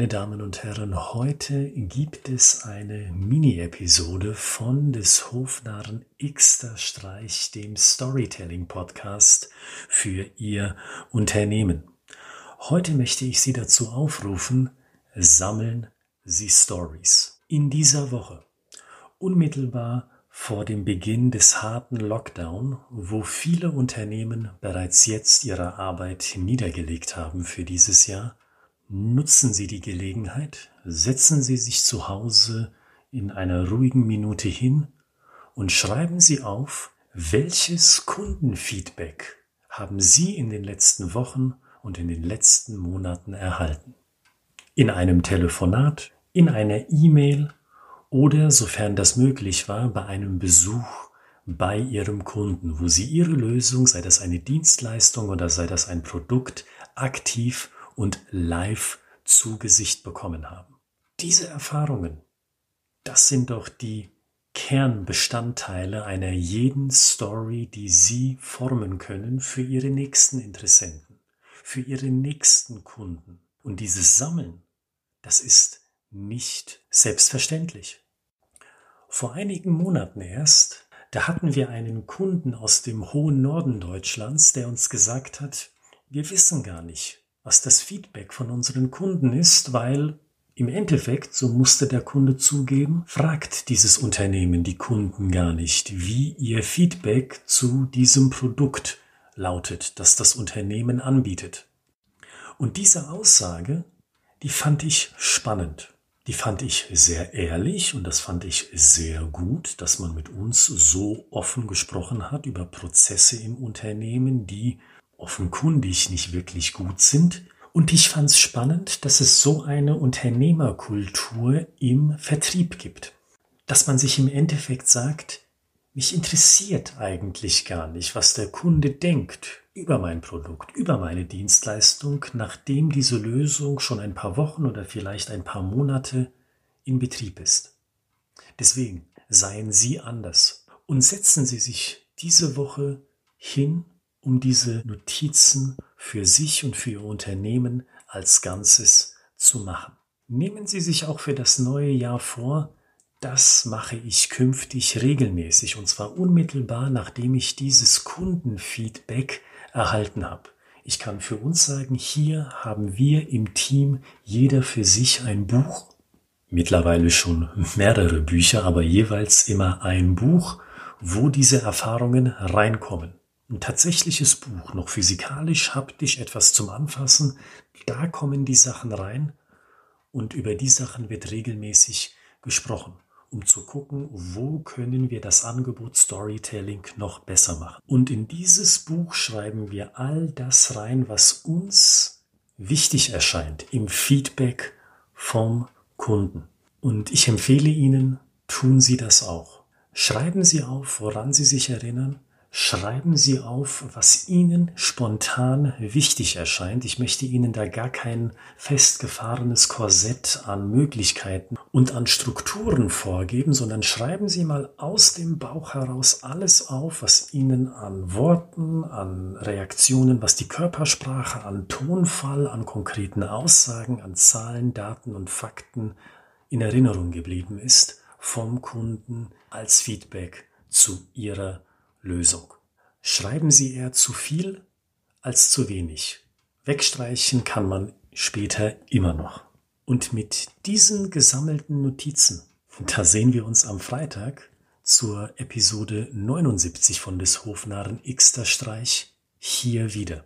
Meine Damen und Herren, heute gibt es eine Mini-Episode von des Hofnarren Xter Streich, dem Storytelling-Podcast für Ihr Unternehmen. Heute möchte ich Sie dazu aufrufen, sammeln Sie Stories. In dieser Woche, unmittelbar vor dem Beginn des harten Lockdown, wo viele Unternehmen bereits jetzt ihre Arbeit niedergelegt haben für dieses Jahr, Nutzen Sie die Gelegenheit, setzen Sie sich zu Hause in einer ruhigen Minute hin und schreiben Sie auf, welches Kundenfeedback haben Sie in den letzten Wochen und in den letzten Monaten erhalten. In einem Telefonat, in einer E-Mail oder, sofern das möglich war, bei einem Besuch bei Ihrem Kunden, wo Sie Ihre Lösung, sei das eine Dienstleistung oder sei das ein Produkt, aktiv und live zu Gesicht bekommen haben. Diese Erfahrungen, das sind doch die Kernbestandteile einer jeden Story, die Sie formen können für Ihre nächsten Interessenten, für Ihre nächsten Kunden. Und dieses Sammeln, das ist nicht selbstverständlich. Vor einigen Monaten erst, da hatten wir einen Kunden aus dem hohen Norden Deutschlands, der uns gesagt hat, wir wissen gar nicht, was das Feedback von unseren Kunden ist, weil im Endeffekt, so musste der Kunde zugeben, fragt dieses Unternehmen die Kunden gar nicht, wie ihr Feedback zu diesem Produkt lautet, das das Unternehmen anbietet. Und diese Aussage, die fand ich spannend. Die fand ich sehr ehrlich und das fand ich sehr gut, dass man mit uns so offen gesprochen hat über Prozesse im Unternehmen, die offenkundig nicht wirklich gut sind. Und ich fand es spannend, dass es so eine Unternehmerkultur im Vertrieb gibt. Dass man sich im Endeffekt sagt, mich interessiert eigentlich gar nicht, was der Kunde denkt über mein Produkt, über meine Dienstleistung, nachdem diese Lösung schon ein paar Wochen oder vielleicht ein paar Monate in Betrieb ist. Deswegen seien Sie anders und setzen Sie sich diese Woche hin um diese Notizen für sich und für Ihr Unternehmen als Ganzes zu machen. Nehmen Sie sich auch für das neue Jahr vor, das mache ich künftig regelmäßig und zwar unmittelbar, nachdem ich dieses Kundenfeedback erhalten habe. Ich kann für uns sagen, hier haben wir im Team jeder für sich ein Buch, mittlerweile schon mehrere Bücher, aber jeweils immer ein Buch, wo diese Erfahrungen reinkommen ein tatsächliches Buch, noch physikalisch, haptisch etwas zum Anfassen, da kommen die Sachen rein und über die Sachen wird regelmäßig gesprochen, um zu gucken, wo können wir das Angebot Storytelling noch besser machen. Und in dieses Buch schreiben wir all das rein, was uns wichtig erscheint im Feedback vom Kunden. Und ich empfehle Ihnen, tun Sie das auch. Schreiben Sie auf, woran Sie sich erinnern, Schreiben Sie auf, was Ihnen spontan wichtig erscheint. Ich möchte Ihnen da gar kein festgefahrenes Korsett an Möglichkeiten und an Strukturen vorgeben, sondern schreiben Sie mal aus dem Bauch heraus alles auf, was Ihnen an Worten, an Reaktionen, was die Körpersprache, an Tonfall, an konkreten Aussagen, an Zahlen, Daten und Fakten in Erinnerung geblieben ist vom Kunden als Feedback zu Ihrer Lösung. Schreiben Sie eher zu viel als zu wenig. Wegstreichen kann man später immer noch. Und mit diesen gesammelten Notizen, da sehen wir uns am Freitag zur Episode 79 von des Hofnarren Xter Streich hier wieder.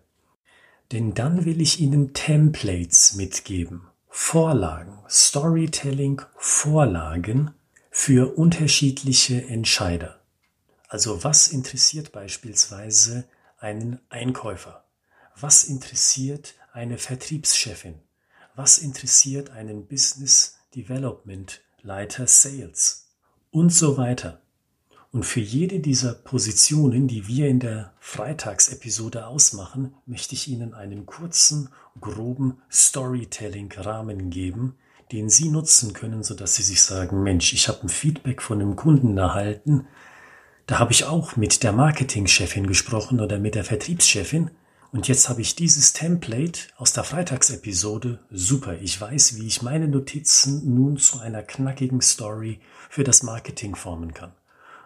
Denn dann will ich Ihnen Templates mitgeben, Vorlagen, Storytelling Vorlagen für unterschiedliche Entscheider. Also was interessiert beispielsweise einen Einkäufer? Was interessiert eine Vertriebschefin? Was interessiert einen Business Development Leiter Sales? Und so weiter. Und für jede dieser Positionen, die wir in der Freitagsepisode ausmachen, möchte ich Ihnen einen kurzen, groben Storytelling-Rahmen geben, den Sie nutzen können, sodass Sie sich sagen, Mensch, ich habe ein Feedback von einem Kunden erhalten, da habe ich auch mit der Marketingchefin gesprochen oder mit der Vertriebschefin Und jetzt habe ich dieses Template aus der Freitagsepisode. Super, ich weiß, wie ich meine Notizen nun zu einer knackigen Story für das Marketing formen kann.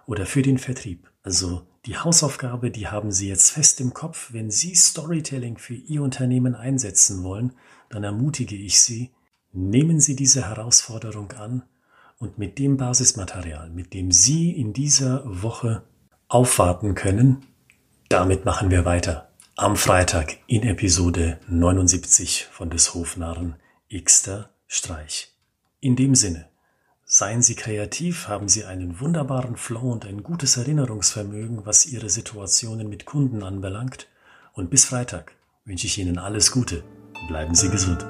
Oder für den Vertrieb. Also die Hausaufgabe, die haben Sie jetzt fest im Kopf. Wenn Sie Storytelling für Ihr Unternehmen einsetzen wollen, dann ermutige ich Sie, nehmen Sie diese Herausforderung an und mit dem Basismaterial, mit dem Sie in dieser Woche aufwarten können, damit machen wir weiter am Freitag in Episode 79 von des Hofnarren Xter Streich. In dem Sinne, seien Sie kreativ, haben Sie einen wunderbaren Flow und ein gutes Erinnerungsvermögen, was Ihre Situationen mit Kunden anbelangt. Und bis Freitag wünsche ich Ihnen alles Gute. Bleiben Sie gesund.